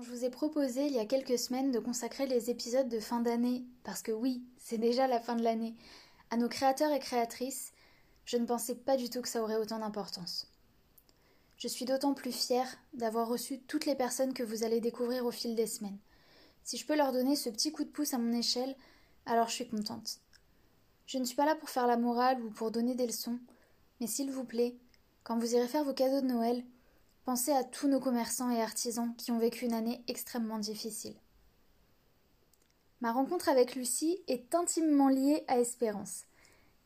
Je vous ai proposé il y a quelques semaines de consacrer les épisodes de fin d'année, parce que oui, c'est déjà la fin de l'année, à nos créateurs et créatrices, je ne pensais pas du tout que ça aurait autant d'importance. Je suis d'autant plus fière d'avoir reçu toutes les personnes que vous allez découvrir au fil des semaines. Si je peux leur donner ce petit coup de pouce à mon échelle, alors je suis contente. Je ne suis pas là pour faire la morale ou pour donner des leçons, mais s'il vous plaît, quand vous irez faire vos cadeaux de Noël, pensez à tous nos commerçants et artisans qui ont vécu une année extrêmement difficile. Ma rencontre avec Lucie est intimement liée à Espérance.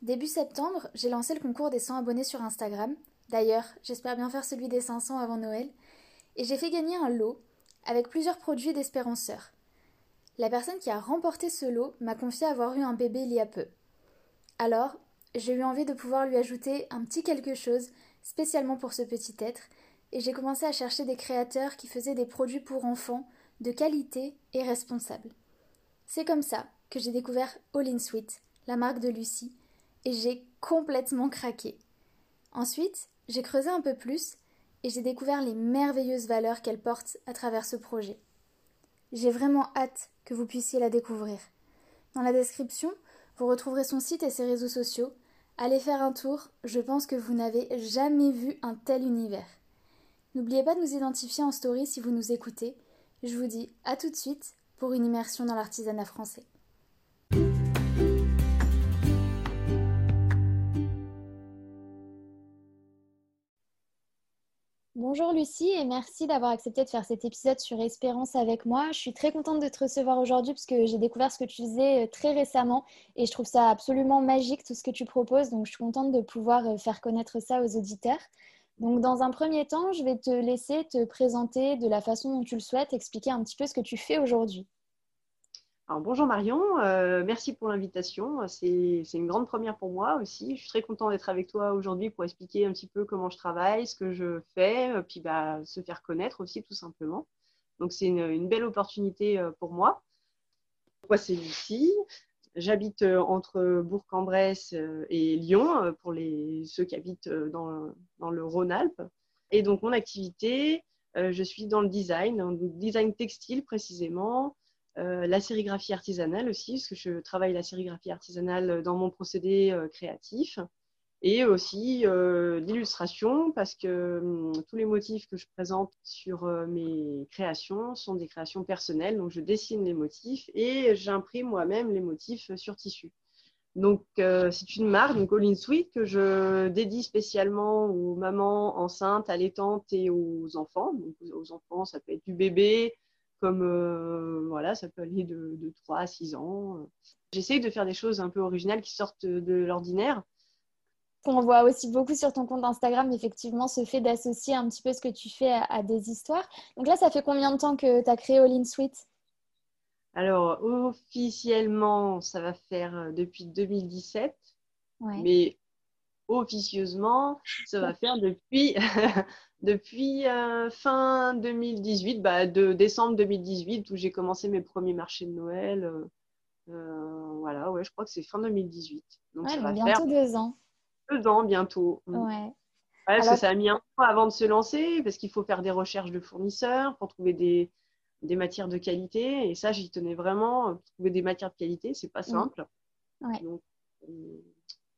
Début septembre, j'ai lancé le concours des 100 abonnés sur Instagram. D'ailleurs, j'espère bien faire celui des 500 avant Noël. Et j'ai fait gagner un lot avec plusieurs produits d'Espéranceurs. La personne qui a remporté ce lot m'a confié avoir eu un bébé il y a peu. Alors, j'ai eu envie de pouvoir lui ajouter un petit quelque chose spécialement pour ce petit être, et j'ai commencé à chercher des créateurs qui faisaient des produits pour enfants de qualité et responsables. C'est comme ça que j'ai découvert All In Sweet, la marque de Lucie, et j'ai complètement craqué. Ensuite, j'ai creusé un peu plus et j'ai découvert les merveilleuses valeurs qu'elle porte à travers ce projet. J'ai vraiment hâte que vous puissiez la découvrir. Dans la description, vous retrouverez son site et ses réseaux sociaux. Allez faire un tour, je pense que vous n'avez jamais vu un tel univers. N'oubliez pas de nous identifier en story si vous nous écoutez. Je vous dis à tout de suite pour une immersion dans l'artisanat français. Bonjour Lucie et merci d'avoir accepté de faire cet épisode sur Espérance avec moi. Je suis très contente de te recevoir aujourd'hui parce que j'ai découvert ce que tu faisais euh, très récemment et je trouve ça absolument magique tout ce que tu proposes. Donc je suis contente de pouvoir euh, faire connaître ça aux auditeurs. Donc dans un premier temps, je vais te laisser te présenter de la façon dont tu le souhaites, expliquer un petit peu ce que tu fais aujourd'hui bonjour Marion, euh, merci pour l'invitation. C'est une grande première pour moi aussi. Je suis très contente d'être avec toi aujourd'hui pour expliquer un petit peu comment je travaille, ce que je fais, euh, puis bah, se faire connaître aussi tout simplement. Donc c'est une, belle opportunité euh, pour moi. Moi c'est Lucie. J'habite entre Bourg-en-Bresse et Lyon pour les, ceux qui habitent dans, dans le Rhône-Alpes. Et donc mon activité, je suis dans le design, dans le design textile précisément, euh, la sérigraphie artisanale aussi, parce que je travaille la sérigraphie artisanale dans mon procédé euh, créatif, et aussi euh, parce que hum, tous les motifs que je présente sur mes créations sont des créations personnelles, donc je dessine les motifs et j'imprime moi-même les motifs sur tissu. Donc, c'est une marque, donc All In que je dédie spécialement aux mamans enceintes, allaitantes et aux enfants. Donc, aux enfants, ça peut être du bébé, comme euh, voilà, ça peut aller de, 3 à 6 ans. J'essaye de faire des choses un peu originales qui sortent de l'ordinaire. On voit aussi beaucoup sur ton compte Instagram, effectivement, ce fait d'associer un petit peu ce que tu fais à, des histoires. Donc là, ça fait combien de temps que tu as créé All In Sweet Alors, officiellement, ça va faire euh, depuis 2017. Mais officieusement, ça va faire depuis depuis euh, fin 2018, bah, de décembre 2018, où j'ai commencé mes premiers marchés de Noël. Euh, voilà, ouais, je crois que c'est fin 2018. Donc, ça va bientôt deux ans. Deux ans bientôt. Mm. Ouais. parce que ça a mis un temps avant de se lancer, parce qu'il faut faire des recherches de fournisseurs pour trouver des, des matières de qualité. Et ça, j'y tenais vraiment. Trouver des matières de qualité, c'est pas mm. simple. Ouais.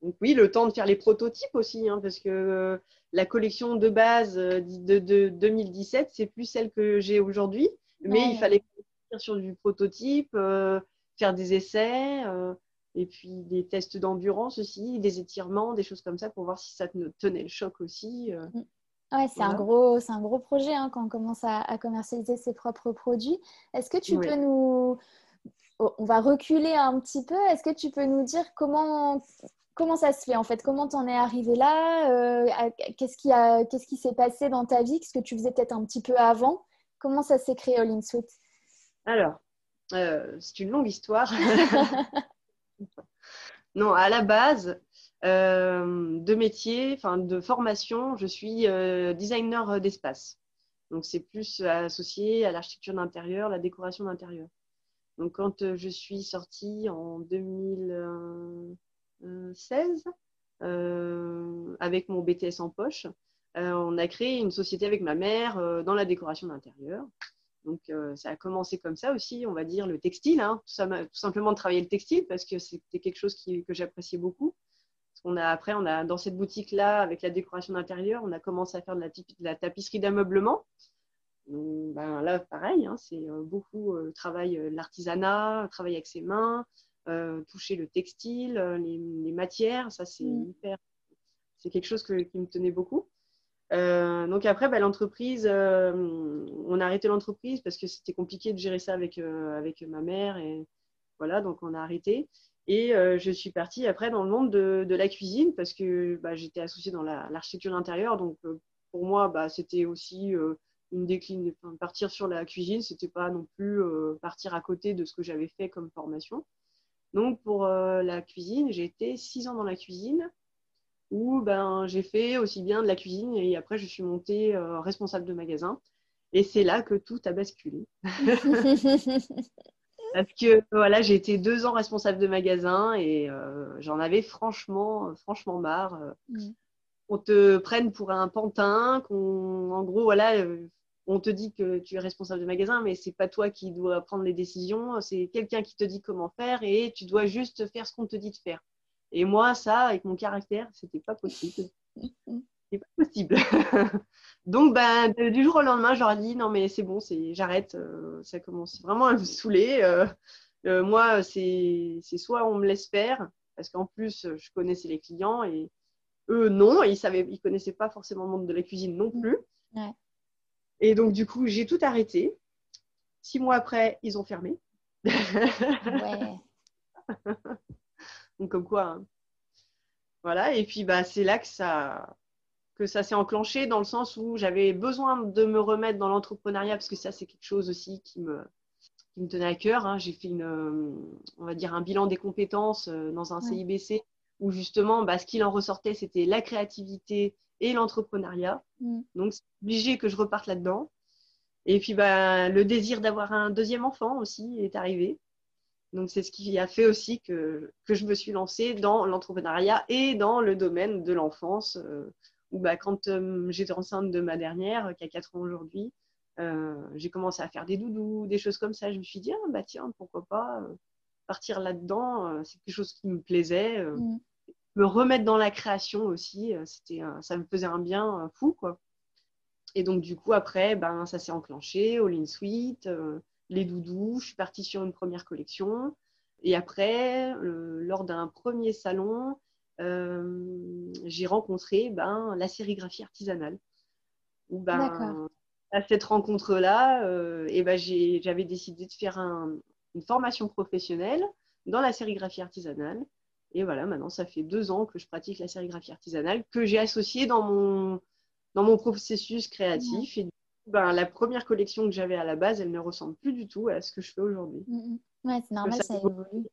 Donc oui, le temps de faire les prototypes aussi, hein, parce que euh, la collection de base euh, de, 2017, c'est plus celle que j'ai aujourd'hui, mais il fallait sur du prototype, faire des essais, et puis des tests d'endurance aussi, des étirements, des choses comme ça pour voir si ça tenait le choc aussi. Mm. Ouais, c'est un gros, c'est un gros projet hein, quand on commence à, commercialiser ses propres produits. Est-ce que tu peux nous, oh, on va reculer un petit peu. Est-ce que tu peux nous dire comment, comment ça se fait en fait? Comment t'en es arrivé là? Euh, Qu'est-ce qui a, qu'est-ce qui s'est passé dans ta vie Ce que tu faisais peut-être un petit peu avant? Comment ça s'est créé All In Sweet Alors, euh, c'est une longue histoire. non, à la base, euh, de métier, enfin de formation, je suis euh, designer d'espace. Donc c'est plus associé à l'architecture d'intérieur, la décoration d'intérieur. Donc quand euh, je suis sortie en 2016 avec mon BTS en poche, on a créé une société avec ma mère dans la décoration d'intérieur. Donc ça a commencé comme ça aussi, on va dire le textile, hein. tout, simplement travailler le textile parce que c'était quelque chose que j'appréciais beaucoup on a, après, on a, dans cette boutique-là, avec la décoration d'intérieur, on a commencé à faire de la, tapisserie d'ameublement. Ben, là, pareil, hein, c'est euh, beaucoup euh, travail euh, l'artisanat, travailler avec ses mains, toucher le textile, les, matières, ça c'est mm. hyper, c'est quelque chose qui me tenait beaucoup. Donc après, ben, l'entreprise, on a arrêté l'entreprise parce que c'était compliqué de gérer ça avec, avec ma mère et voilà, donc on a arrêté. Et euh, je suis partie après dans le monde de, la cuisine parce que bah, j'étais associée dans l'architecture intérieure. Donc euh, pour moi, bah, c'était aussi euh, une décline. partir sur la cuisine, c'était pas non plus partir à côté de ce que j'avais fait comme formation. Donc pour la cuisine, j'ai été six ans dans la cuisine où ben, j'ai fait aussi bien de la cuisine et après je suis montée responsable de magasin. Et c'est là que tout a basculé. Parce que voilà, j'ai été deux ans responsable de magasin et euh, j'en avais franchement, franchement marre. Euh. Mm. On te prenne pour un pantin, qu'on, en gros, voilà, euh, on te dit que tu es responsable de magasin, mais c'est pas toi qui dois prendre les décisions, c'est quelqu'un qui te dit comment faire et tu dois juste faire ce qu'on te dit de faire. Et moi, ça, avec mon caractère, c'était pas possible. C'est pas possible. Donc, ben, du jour au lendemain, j'aurais dit non, mais c'est bon, c'est, j'arrête. Euh, ça commence vraiment à me saouler. Euh, euh, moi, c'est, soit on me laisse faire, parce qu'en plus, je connaissais les clients et eux, non, ils savaient, ils connaissaient pas forcément le monde de la cuisine non plus. Et donc, du coup, j'ai tout arrêté. Six mois après, ils ont fermé. Ouais. donc, comme quoi. Hein. Voilà. Et puis, bah, c'est là que ça que ça s'est enclenché dans le sens où j'avais besoin de me remettre dans l'entrepreneuriat parce que ça, c'est quelque chose aussi qui me, qui me tenait à cœur. Hein. J'ai fait une, euh, on va dire un bilan des compétences euh, dans un CIBC où justement, bah, ce qu'il en ressortait, c'était la créativité et l'entrepreneuriat. Mm. Donc, c'est obligé que je reparte là-dedans. Et puis, bah, le désir d'avoir un deuxième enfant aussi est arrivé. Donc, c'est ce qui a fait aussi que, que je me suis lancée dans l'entrepreneuriat et dans le domaine de l'enfance. Euh, bah, quand euh, j'étais enceinte de ma dernière, qui a 4 ans aujourd'hui, euh, j'ai commencé à faire des doudous, des choses comme ça. Je me suis dit, ah, bah tiens, pourquoi pas euh, partir là-dedans, c'est quelque chose qui me plaisait. Mm. Me remettre dans la création aussi, c'était, ça me faisait un bien fou, quoi. Et donc, du coup, après, ben, ça s'est enclenché, All in Suite, les doudous. Je suis partie sur une première collection. Et après, lors d'un premier salon, euh, j'ai rencontré ben, la sérigraphie artisanale. Où, ben, à cette rencontre-là, euh, et ben, j'avais décidé de faire une formation professionnelle dans la sérigraphie artisanale. Et voilà, maintenant, ça fait deux ans que je pratique la sérigraphie artisanale, que j'ai associée dans mon, dans mon processus créatif. Et ben, la première collection que j'avais à la base, elle ne ressemble plus du tout à ce que je fais aujourd'hui. Mm, mm. Ouais, c'est normal, ça, évolue.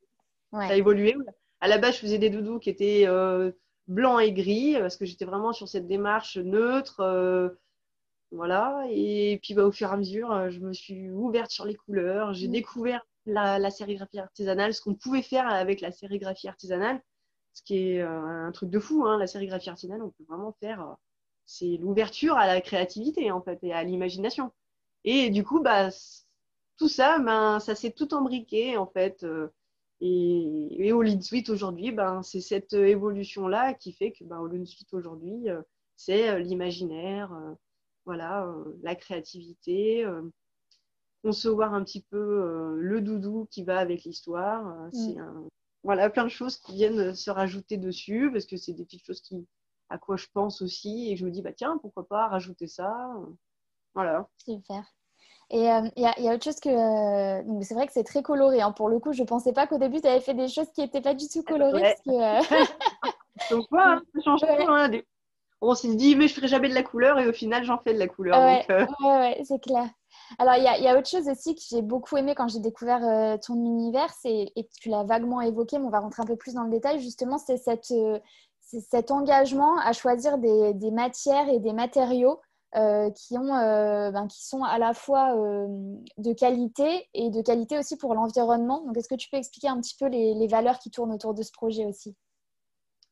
Ça a évolué à la base, je faisais des doudous qui étaient euh, blancs et gris parce que j'étais vraiment sur cette démarche neutre. Euh, voilà. Et puis, bah, au fur et à mesure, euh, je me suis ouverte sur les couleurs. J'ai mmh. découvert la, sérigraphie artisanale, ce qu'on pouvait faire avec la sérigraphie artisanale, ce qui est un truc de fou. Hein, la sérigraphie artisanale, on peut vraiment faire. C'est l'ouverture à la créativité, en fait, et à l'imagination. Et du coup, bah, tout ça, ben, ça s'est tout embriqué, en fait. Et, au Lean Suite aujourd'hui, ben, c'est cette évolution-là qui fait que ben, au Lean Suite aujourd'hui, euh, c'est euh, l'imaginaire, euh, voilà, la créativité, concevoir un petit peu le doudou qui va avec l'histoire. Mm. C'est un, voilà, plein de choses qui viennent se rajouter dessus parce que c'est des petites choses qui, à quoi je pense aussi et je me dis bah tiens pourquoi pas rajouter ça voilà. Super. Et il y, a autre chose que c'est vrai que c'est très coloré hein. pour le coup je pensais pas qu'au début tu avais fait des choses qui n'étaient pas du tout colorées parce que, donc voilà ça change hein, on s'est dit mais je ferai jamais de la couleur et au final j'en fais de la couleur ouais, ouais c'est clair. Alors, il y, a autre chose aussi que j'ai beaucoup aimé quand j'ai découvert euh, ton univers, et tu l'as vaguement évoqué, mais on va rentrer un peu plus dans le détail, justement, c'est euh, cet engagement à choisir des, matières et des matériaux euh, qui, ont, ben, qui sont à la fois de qualité et de qualité aussi pour l'environnement. Donc, est-ce que tu peux expliquer un petit peu les, valeurs qui tournent autour de ce projet aussi?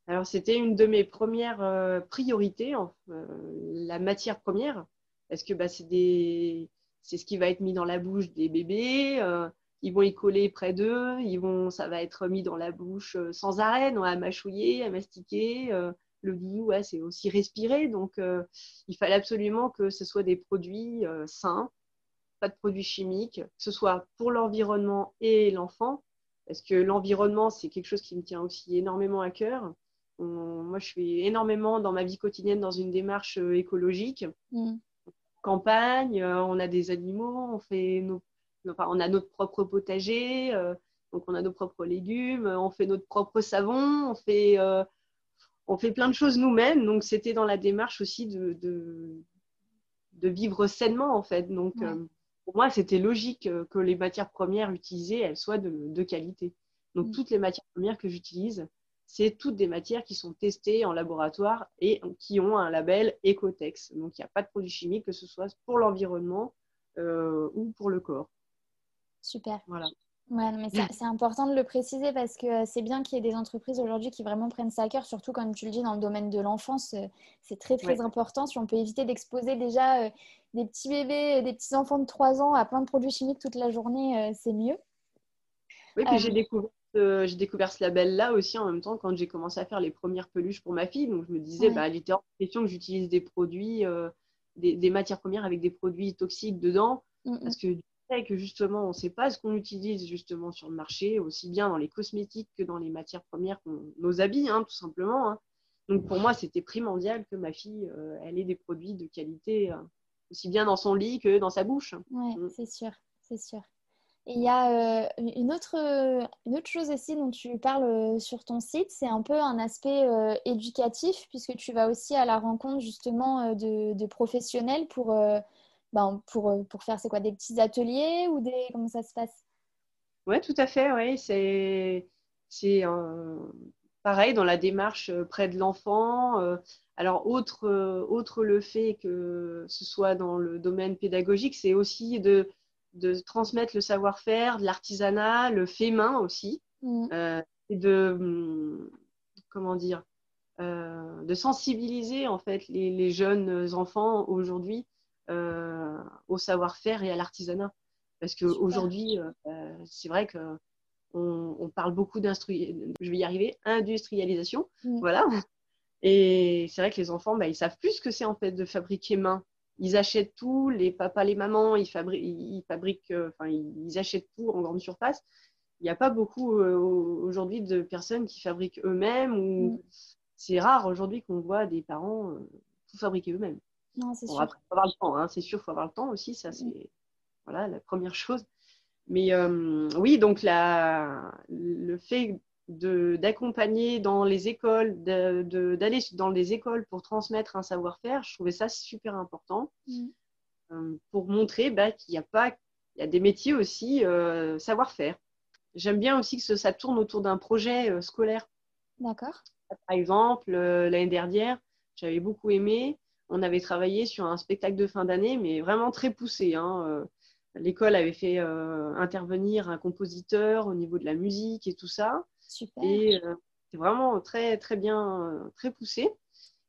Alors, c'était une de mes premières priorités, la matière première, parce que bah, c'est c'est ce qui va être mis dans la bouche des bébés. Euh, ils vont y coller près d'eux. Ils vont, ça va être mis dans la bouche euh, sans arrêt, à mâchouiller, à mastiquer. Euh, le doudou, c'est aussi respirer. Donc, il fallait absolument que ce soit des produits sains, pas de produits chimiques, que ce soit pour l'environnement et l'enfant. Parce que l'environnement, c'est quelque chose qui me tient aussi énormément à cœur. moi, je suis énormément dans ma vie quotidienne dans une démarche écologique. Mmh campagne, euh, on a des animaux, on, fait on a notre propre potager, euh, donc on a nos propres légumes, on fait notre propre savon, on fait, euh, on fait plein de choses nous-mêmes. Donc c'était dans la démarche aussi de, de, vivre sainement en fait. Donc pour moi, c'était logique que les matières premières utilisées, elles soient de, qualité. Donc mm. toutes les matières premières que j'utilise, c'est toutes des matières qui sont testées en laboratoire et qui ont un label Ecotex. Donc, il n'y a pas de produits chimiques, que ce soit pour l'environnement euh, ou pour le corps. Super. Voilà. Ouais, mais c'est important de le préciser parce que c'est bien qu'il y ait des entreprises aujourd'hui qui vraiment prennent ça à cœur, surtout comme tu le dis dans le domaine de l'enfance, euh, c'est très très important. Si on peut éviter d'exposer déjà euh, des petits bébés, des petits enfants de 3 ans à plein de produits chimiques toute la journée, c'est mieux. Oui, puis j'ai découvert j'ai découvert ce label-là aussi en même temps quand j'ai commencé à faire les premières peluches pour ma fille. Donc, je me disais, bah, il était hors question que j'utilise des produits, euh, des, matières premières avec des produits toxiques dedans. Parce que que justement, on ne sait pas ce qu'on utilise justement sur le marché, aussi bien dans les cosmétiques que dans les matières premières, nos habits, hein, tout simplement. Hein. Donc, pour moi, c'était primordial que ma fille, euh, elle ait des produits de qualité, euh, aussi bien dans son lit que dans sa bouche. Oui, mm. c'est sûr, c'est sûr il y a euh, une, autre, une autre chose aussi dont tu parles sur ton site, c'est un peu un aspect éducatif, puisque tu vas aussi à la rencontre justement de, professionnels pour, ben, pour, pour faire quoi, des petits ateliers ou des... Comment ça se passe? Oui, tout à fait. Ouais. C'est, c'est pareil dans la démarche près de l'enfant. alors, autre, autre le fait que ce soit dans le domaine pédagogique, c'est aussi de de transmettre le savoir-faire, de l'artisanat, le fait main aussi, mm. euh, et de hum, comment dire, euh, de sensibiliser en fait les, jeunes enfants aujourd'hui euh, au savoir-faire et à l'artisanat, parce qu'aujourd'hui c'est vrai que on, parle beaucoup d'industrialisation, je vais y arriver, industrialisation, mm. voilà. Et c'est vrai que les enfants, bah, ils savent plus ce que c'est en fait de fabriquer main ils achètent tout, les papas, les mamans, ils, fabriquent, euh, enfin, ils achètent tout en grande surface. Il n'y a pas beaucoup euh, aujourd'hui de personnes qui fabriquent eux-mêmes ou mm. c'est rare aujourd'hui qu'on voit des parents euh, tout fabriquer eux-mêmes. Non, c'est sûr. faut avoir le temps, hein, c'est sûr, il faut avoir le temps aussi, ça c'est voilà, la première chose. Mais oui, donc la, le fait d'accompagner dans les écoles, d'aller dans des écoles pour transmettre un savoir-faire, je trouvais ça super important mm. euh, pour montrer bah, qu'il n'y a pas, il y a des métiers aussi euh, savoir-faire. J'aime bien aussi que ça tourne autour d'un projet euh, scolaire. D'accord. Par exemple, l'année dernière, j'avais beaucoup aimé. On avait travaillé sur un spectacle de fin d'année, mais vraiment très poussé. Hein. L'école avait fait intervenir un compositeur au niveau de la musique et tout ça. Et euh, c'est vraiment très, très bien, euh, très poussé.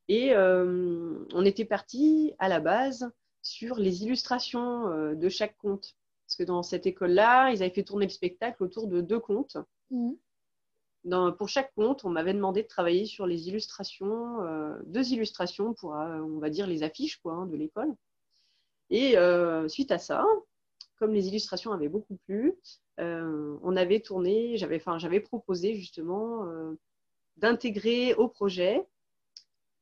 Et euh, on était parti à la base sur les illustrations de chaque conte. Parce que dans cette école-là, ils avaient fait tourner le spectacle autour de deux contes. Mmh. Pour chaque conte, on m'avait demandé de travailler sur les illustrations, deux illustrations pour, on va dire, les affiches quoi, hein, de l'école. Et suite à ça, comme les illustrations avaient beaucoup plu, on avait tourné, j'avais, j'avais proposé justement d'intégrer au projet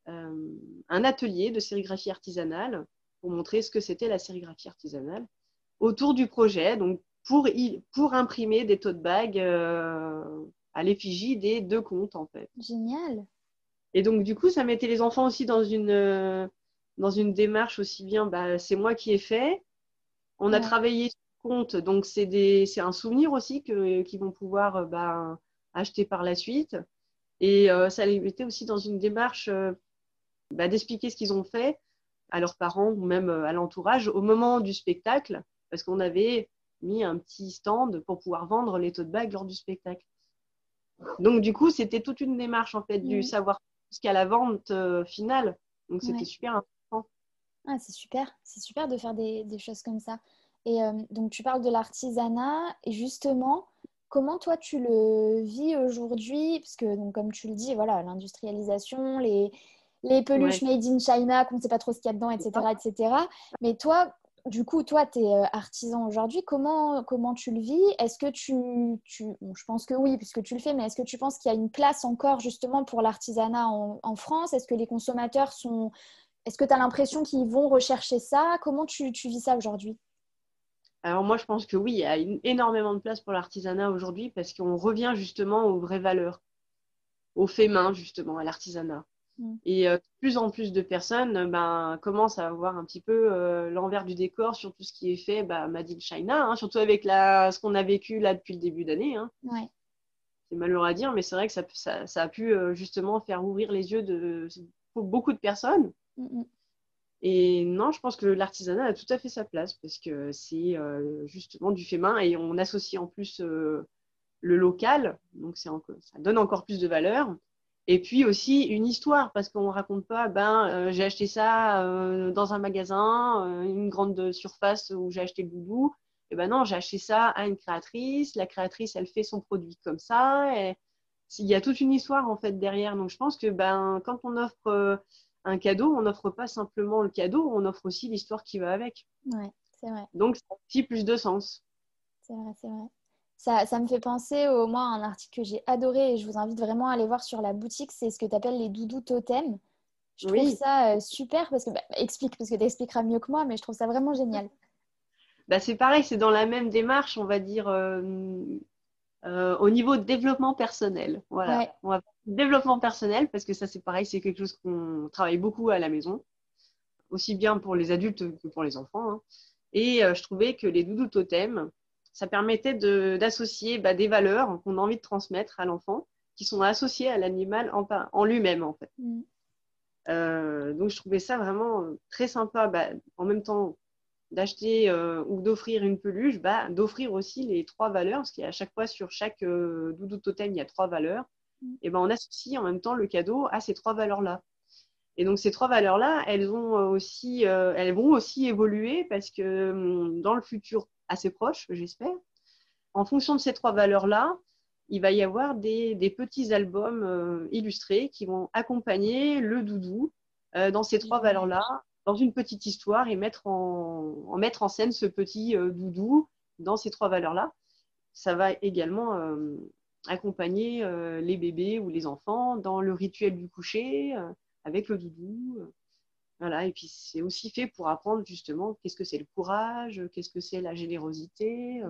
un atelier de sérigraphie artisanale pour montrer ce que c'était la sérigraphie artisanale autour du projet, donc pour, pour imprimer des tote bags à l'effigie des deux comptes en fait. Génial. Et donc du coup, ça mettait les enfants aussi dans une, dans une démarche aussi bien, bah, c'est moi qui ai fait. On a travaillé sur le compte, donc c'est un souvenir aussi qu'ils vont pouvoir bah, acheter par la suite. Et euh, ça les mettait aussi dans une démarche euh, bah, d'expliquer ce qu'ils ont fait à leurs parents ou même euh, à l'entourage au moment du spectacle, parce qu'on avait mis un petit stand pour pouvoir vendre les tote bags lors du spectacle. Donc, du coup, c'était toute une démarche en fait du savoir jusqu'à la vente finale. Donc, c'était super important. Ah, c'est super, c'est super de faire des, des, choses comme ça. Et donc, tu parles de l'artisanat et justement, Comment toi tu le vis aujourd'hui? Parce que donc, comme tu le dis, voilà, l'industrialisation, les, les peluches made in China, qu'on ne sait pas trop ce qu'il y a dedans, etc. etc. Mais toi, du coup, toi, tu es euh, artisan aujourd'hui. Comment, comment tu le vis? Est-ce que tu... tu je pense que oui, puisque tu le fais, mais est-ce que tu penses qu'il y a une place encore justement pour l'artisanat en, France? Est-ce que les consommateurs sont... Est-ce que tu as l'impression qu'ils vont rechercher ça? Comment tu, tu vis ça aujourd'hui? Alors moi, je pense que oui, il y a énormément de place pour l'artisanat aujourd'hui parce qu'on revient justement aux vraies valeurs, aux faits main justement, à l'artisanat. Mm. Et euh, de plus en plus de personnes ben, commencent à avoir un petit peu euh, l'envers du décor sur tout ce qui est fait bah, Made in China, hein, surtout avec la, ce qu'on a vécu là depuis le début d'année. Hein. C'est malheureux à dire, mais c'est vrai que ça, ça, a pu euh, justement faire ouvrir les yeux de beaucoup de personnes. Et non, je pense que l'artisanat a tout à fait sa place parce que c'est euh, justement du fait main et on associe en plus euh, le local, donc ça donne encore plus de valeur. Et puis aussi une histoire parce qu'on ne raconte pas, ben euh, j'ai acheté ça dans un magasin, une grande surface où j'ai acheté le doudou. Et ben non, j'ai acheté ça à une créatrice. La créatrice, elle fait son produit comme ça. Et il y a toute une histoire en fait derrière. Donc je pense que ben quand on offre un cadeau, on n'offre pas simplement le cadeau, on offre aussi l'histoire qui va avec. Ouais, c'est vrai. Donc, ça a aussi plus de sens. C'est vrai, c'est vrai. Ça, ça, me fait penser au moins à un article que j'ai adoré et je vous invite vraiment à aller voir sur la boutique. C'est ce que tu appelles les doudous totems. Je trouve ça euh, super parce que, bah, explique, parce que tu expliqueras mieux que moi, mais je trouve ça vraiment génial. Bah, c'est pareil, c'est dans la même démarche, on va dire, euh, euh, au niveau de développement personnel. Voilà. On va développement personnel parce que ça c'est pareil, c'est quelque chose qu'on travaille beaucoup à la maison, aussi bien pour les adultes que pour les enfants. Hein. Et je trouvais que les doudous totems, ça permettait d'associer bah, des valeurs qu'on a envie de transmettre à l'enfant, qui sont associées à l'animal en, en lui-même en fait. Mm. Euh, donc je trouvais ça vraiment très sympa. Bah, en même temps, d'acheter euh, ou d'offrir une peluche, bah, d'offrir aussi les trois valeurs, parce qu'à chaque fois sur chaque euh, doudou totem, il y a trois valeurs. Mm. Et ben, on associe en même temps le cadeau à ces trois valeurs-là. Et donc ces trois valeurs-là, elles, ont euh, elles vont aussi évoluer parce que hum, dans le futur assez proche, j'espère, en fonction de ces trois valeurs-là, il va y avoir des, des petits albums illustrés qui vont accompagner le doudou dans ces trois valeurs-là dans une petite histoire et mettre en, mettre en scène ce petit euh, doudou dans ces trois valeurs-là. Ça va également euh, accompagner euh, les bébés ou les enfants dans le rituel du coucher avec le doudou. Voilà, et puis c'est aussi fait pour apprendre justement qu'est-ce que c'est le courage, qu'est-ce que c'est la générosité.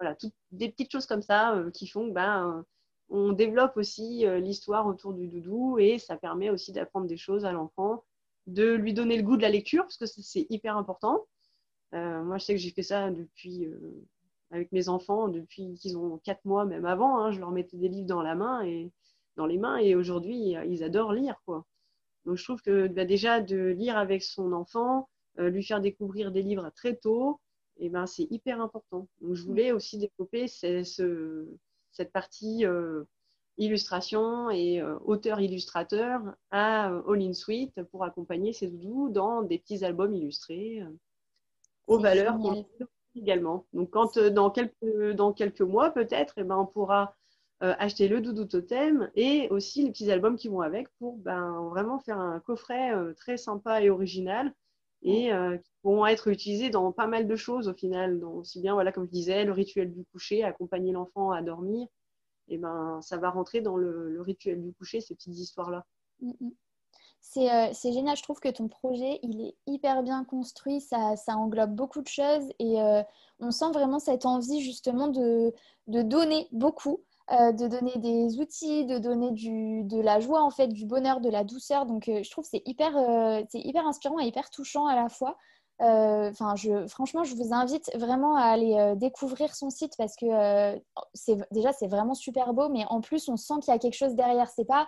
voilà, toutes des petites choses comme ça qui font que ben, on développe aussi l'histoire autour du doudou et ça permet aussi d'apprendre des choses à l'enfant de lui donner le goût de la lecture, parce que c'est hyper important. Euh, moi, je sais que j'ai fait ça depuis, euh, avec mes enfants, depuis qu'ils ont 4 mois, même avant. Hein, je leur mettais des livres dans la main et dans les mains, et aujourd'hui, ils adorent lire, quoi. Donc, je trouve que bah, déjà de lire avec son enfant, euh, lui faire découvrir des livres très tôt, et eh ben, c'est hyper important. Donc, je voulais aussi développer ce, cette partie illustration et euh, auteur-illustrateur à euh, All in Suite pour accompagner ses doudous dans des petits albums illustrés euh, aux valeurs également. Donc, quand dans quelques, dans quelques mois, peut-être, eh ben, on pourra acheter le doudou totem et aussi les petits albums qui vont avec pour ben, vraiment faire un coffret très sympa et original et qui pourront être utilisés dans pas mal de choses au final. Donc, aussi bien, voilà, comme je disais, le rituel du coucher, accompagner l'enfant à dormir, et ben, ça va rentrer dans le, rituel du coucher, ces petites histoires-là. Mm, mm. Euh, c'est génial, je trouve que ton projet, il est hyper bien construit, ça, ça englobe beaucoup de choses et euh, on sent vraiment cette envie justement de, de donner beaucoup, euh, de donner des outils, de donner du, de la joie, en fait, du bonheur, de la douceur. Donc je trouve que c'est hyper, c'est hyper inspirant et hyper touchant à la fois. Enfin, je, franchement, je vous invite vraiment à aller découvrir son site parce que c'est déjà c'est vraiment super beau, mais en plus on sent qu'il y a quelque chose derrière. C'est pas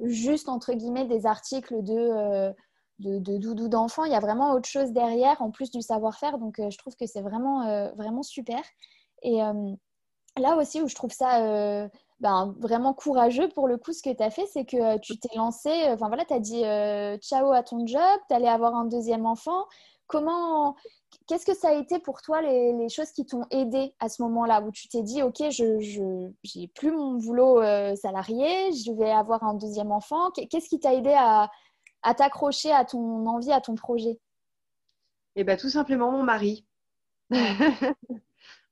juste entre guillemets des articles de, euh, de, doudou d'enfants. Il y a vraiment autre chose derrière en plus du savoir-faire. Donc euh, je trouve que c'est vraiment, euh, vraiment super. Et là aussi où je trouve ça ben, vraiment courageux pour le coup, ce que tu as fait, c'est que tu t'es lancé, enfin voilà, tu as dit ciao à ton job, tu allais avoir un deuxième enfant. Comment, Qu'est-ce que ça a été pour toi les, choses qui t'ont aidé à ce moment-là où tu t'es dit ok je n'ai plus mon boulot euh, salarié, je vais avoir un deuxième enfant. Qu'est-ce qui t'a aidé à, t'accrocher à ton envie, à ton projet? Eh bien tout simplement mon mari.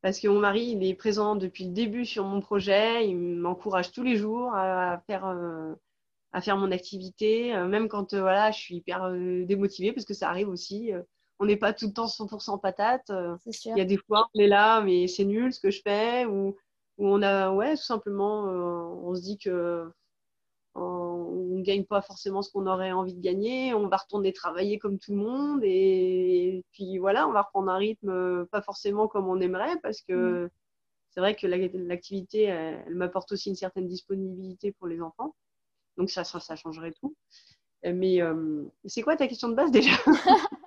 Parce que mon mari, il est présent depuis le début sur mon projet, il m'encourage tous les jours à faire, euh, à faire mon activité, euh, même quand voilà, je suis hyper démotivée, parce que ça arrive aussi on n'est pas tout le temps 100% patate. Euh, il y a des fois, on est là, mais c'est nul ce que je fais. Ou, on a, ouais, tout simplement, euh, on se dit que on ne gagne pas forcément ce qu'on aurait envie de gagner. On va retourner travailler comme tout le monde. Et, puis voilà, on va reprendre un rythme euh, pas forcément comme on aimerait parce que mm. c'est vrai que l'activité, elle, m'apporte aussi une certaine disponibilité pour les enfants. Donc ça, ça, changerait tout. Mais c'est quoi ta question de base déjà?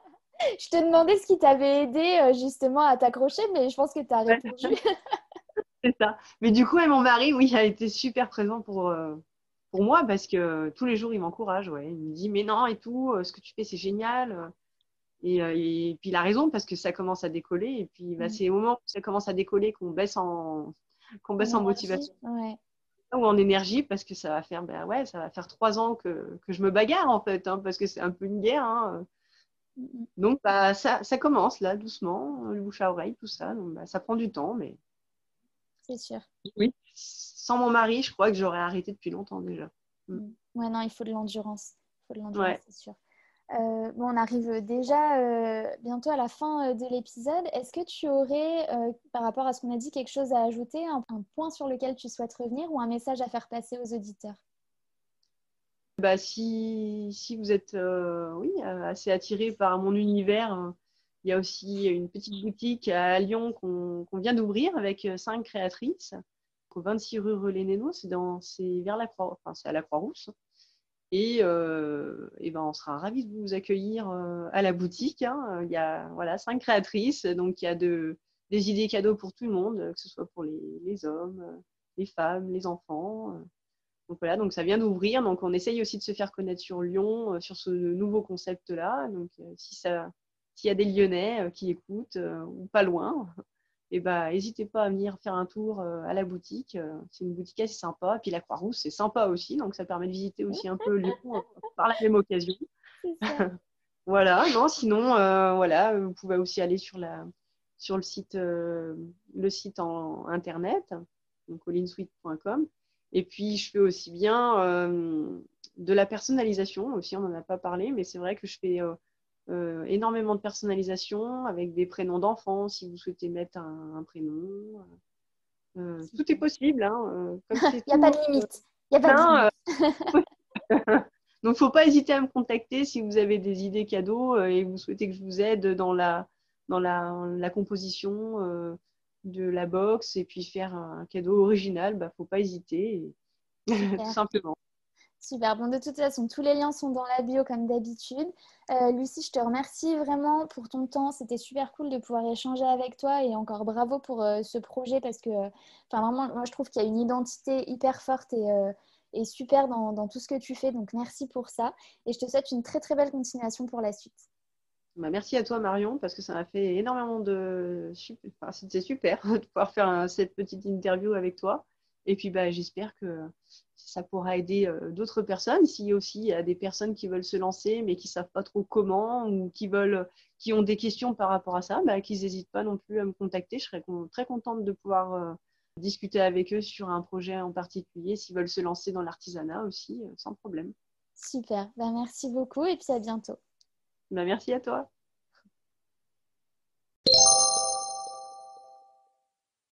Je te demandais ce qui t'avait aidé euh, justement à t'accrocher, mais je pense que tu as répondu. c'est ça. Mais du coup, mon mari, oui, a été super présent pour, euh, pour moi parce que tous les jours, il m'encourage. Ouais. Il me dit, mais non, et tout, euh, ce que tu fais, c'est génial. Et, puis, il a raison parce que ça commence à décoller. Et puis, bah, mm. c'est au moment où ça commence à décoller qu'on baisse en, qu'on baisse en, motivation. ou en énergie parce que ça va faire ben ouais ça va faire trois ans que, que je me bagarre en fait hein, parce que c'est un peu une guerre hein. Donc, bah, ça, ça, commence là, doucement, le bouche à oreille, tout ça. Donc, bah, ça prend du temps, mais. C'est sûr. Oui. Sans mon mari, je crois que j'aurais arrêté depuis longtemps déjà. Mm. Ouais, non, il faut de l'endurance. Il faut de l'endurance, c'est sûr. Euh, bon, on arrive déjà euh, bientôt à la fin euh, de l'épisode. Est-ce que tu aurais, par rapport à ce qu'on a dit, quelque chose à ajouter, un, point sur lequel tu souhaites revenir ou un message à faire passer aux auditeurs? Bah, si, si vous êtes oui, assez attiré par mon univers, il y a aussi une petite boutique à Lyon qu'on vient d'ouvrir avec cinq créatrices. Au 26 rue Relais-Néno, c'est vers la Croix, enfin, à la Croix-Rousse. Et, et ben, on sera ravis de vous accueillir à la boutique. Hein. Il y a voilà, cinq créatrices, donc il y a de, des idées cadeaux pour tout le monde, que ce soit pour les, les hommes, les femmes, les enfants. Donc voilà, donc ça vient d'ouvrir. Donc on essaye aussi de se faire connaître sur Lyon, euh, sur ce nouveau concept-là. Donc euh, si ça, s'il y a des Lyonnais euh, qui écoutent ou pas loin, et eh ben n'hésitez pas à venir faire un tour à la boutique. c'est une boutique assez sympa. Et puis la Croix-Rousse, c'est sympa aussi. Donc ça permet de visiter aussi un peu Lyon par la même occasion. voilà, non, sinon, voilà, vous pouvez aussi aller sur, la, sur le site, le site en internet, donc olinsweet.com. Et puis, je fais aussi bien euh, de la personnalisation, aussi, on n'en a pas parlé, mais c'est vrai que je fais euh, euh, énormément de personnalisation avec des prénoms d'enfants, si vous souhaitez mettre un, prénom. tout est possible. Hein, il n'y a pas de limite. Il a pas de limite. Donc, il ne faut pas hésiter à me contacter si vous avez des idées cadeaux et vous souhaitez que je vous aide dans la, dans la, la composition de la box et puis faire un cadeau original, bah faut pas hésiter, tout simplement. Super. Bon, de toute façon, tous les liens sont dans la bio comme d'habitude. Euh, Lucie, je te remercie vraiment pour ton temps. C'était super cool de pouvoir échanger avec toi et encore bravo pour euh, ce projet parce que, enfin, vraiment, moi, je trouve qu'il y a une identité hyper forte et, euh, super dans, dans, tout ce que tu fais. Donc, merci pour ça. Et je te souhaite une très, très belle continuation pour la suite. Bah, merci à toi Marion parce que ça m'a fait énormément de... Enfin, C'était super de pouvoir faire cette petite interview avec toi. Et puis bah, j'espère que ça pourra aider d'autres personnes. S'il y a aussi des personnes qui veulent se lancer mais qui ne savent pas trop comment ou qui, veulent, qui ont des questions par rapport à ça, bah, qu'ils n'hésitent pas non plus à me contacter. Je serais très contente de pouvoir discuter avec eux sur un projet en particulier, s'ils veulent se lancer dans l'artisanat aussi, sans problème. Super, bah, merci beaucoup et puis à bientôt. Bah, merci à toi.